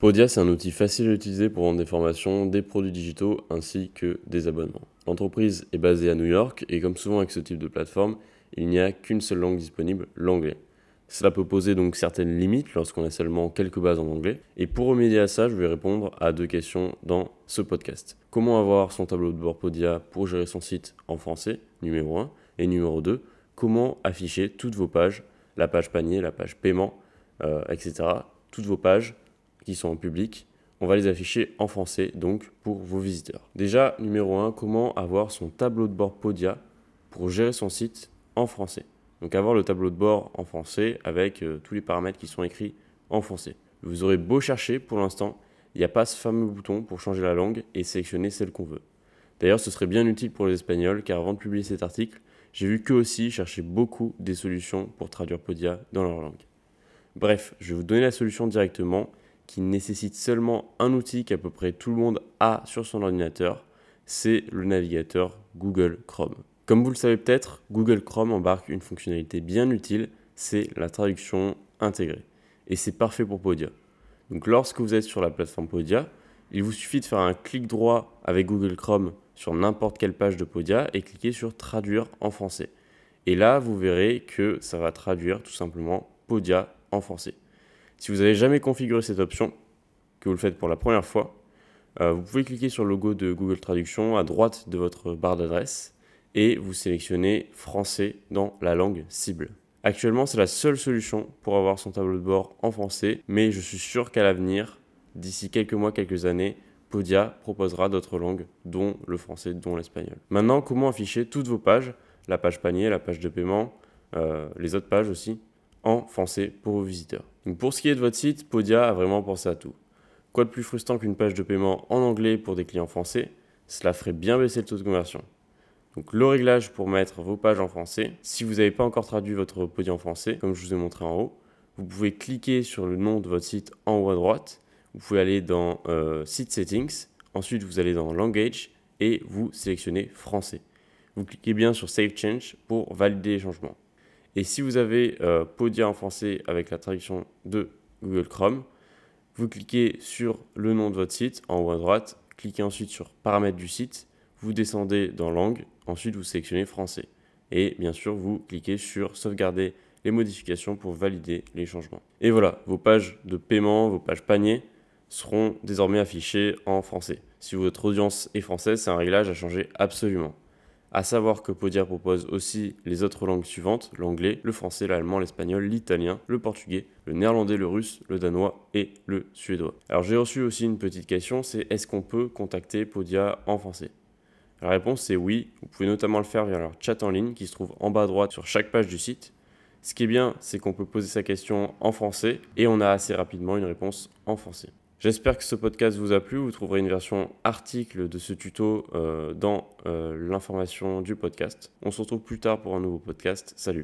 Podia, c'est un outil facile à utiliser pour vendre des formations, des produits digitaux ainsi que des abonnements. L'entreprise est basée à New York et comme souvent avec ce type de plateforme, il n'y a qu'une seule langue disponible, l'anglais. Cela peut poser donc certaines limites lorsqu'on a seulement quelques bases en anglais. Et pour remédier à ça, je vais répondre à deux questions dans ce podcast. Comment avoir son tableau de bord Podia pour gérer son site en français, numéro 1. Et numéro 2, comment afficher toutes vos pages, la page panier, la page paiement, euh, etc. Toutes vos pages qui sont en public, on va les afficher en français donc pour vos visiteurs. Déjà, numéro 1, comment avoir son tableau de bord Podia pour gérer son site en français. Donc avoir le tableau de bord en français avec euh, tous les paramètres qui sont écrits en français. Vous aurez beau chercher, pour l'instant, il n'y a pas ce fameux bouton pour changer la langue et sélectionner celle qu'on veut. D'ailleurs, ce serait bien utile pour les Espagnols car avant de publier cet article, j'ai vu qu'eux aussi chercher beaucoup des solutions pour traduire Podia dans leur langue. Bref, je vais vous donner la solution directement qui nécessite seulement un outil qu'à peu près tout le monde a sur son ordinateur, c'est le navigateur Google Chrome. Comme vous le savez peut-être, Google Chrome embarque une fonctionnalité bien utile, c'est la traduction intégrée. Et c'est parfait pour Podia. Donc lorsque vous êtes sur la plateforme Podia, il vous suffit de faire un clic droit avec Google Chrome sur n'importe quelle page de Podia et cliquer sur traduire en français. Et là, vous verrez que ça va traduire tout simplement Podia en français. Si vous n'avez jamais configuré cette option, que vous le faites pour la première fois, euh, vous pouvez cliquer sur le logo de Google Traduction à droite de votre barre d'adresse et vous sélectionnez français dans la langue cible. Actuellement, c'est la seule solution pour avoir son tableau de bord en français, mais je suis sûr qu'à l'avenir, d'ici quelques mois, quelques années, Podia proposera d'autres langues, dont le français, dont l'espagnol. Maintenant, comment afficher toutes vos pages, la page panier, la page de paiement, euh, les autres pages aussi, en français pour vos visiteurs? Pour ce qui est de votre site, Podia a vraiment pensé à tout. Quoi de plus frustrant qu'une page de paiement en anglais pour des clients français? Cela ferait bien baisser le taux de conversion. Donc le réglage pour mettre vos pages en français, si vous n'avez pas encore traduit votre Podia en français, comme je vous ai montré en haut, vous pouvez cliquer sur le nom de votre site en haut à droite, vous pouvez aller dans euh, Site Settings, ensuite vous allez dans Language et vous sélectionnez français. Vous cliquez bien sur Save Change pour valider les changements. Et si vous avez euh, Podia en français avec la traduction de Google Chrome, vous cliquez sur le nom de votre site en haut à droite, cliquez ensuite sur paramètres du site, vous descendez dans langue, ensuite vous sélectionnez français. Et bien sûr, vous cliquez sur sauvegarder les modifications pour valider les changements. Et voilà, vos pages de paiement, vos pages panier seront désormais affichées en français. Si votre audience est française, c'est un réglage à changer absolument. À savoir que Podia propose aussi les autres langues suivantes, l'anglais, le français, l'allemand, l'espagnol, l'italien, le portugais, le néerlandais, le russe, le danois et le suédois. Alors j'ai reçu aussi une petite question, c'est est-ce qu'on peut contacter Podia en français? La réponse c'est oui, vous pouvez notamment le faire via leur chat en ligne qui se trouve en bas à droite sur chaque page du site. Ce qui est bien, c'est qu'on peut poser sa question en français et on a assez rapidement une réponse en français. J'espère que ce podcast vous a plu. Vous trouverez une version article de ce tuto euh, dans euh, l'information du podcast. On se retrouve plus tard pour un nouveau podcast. Salut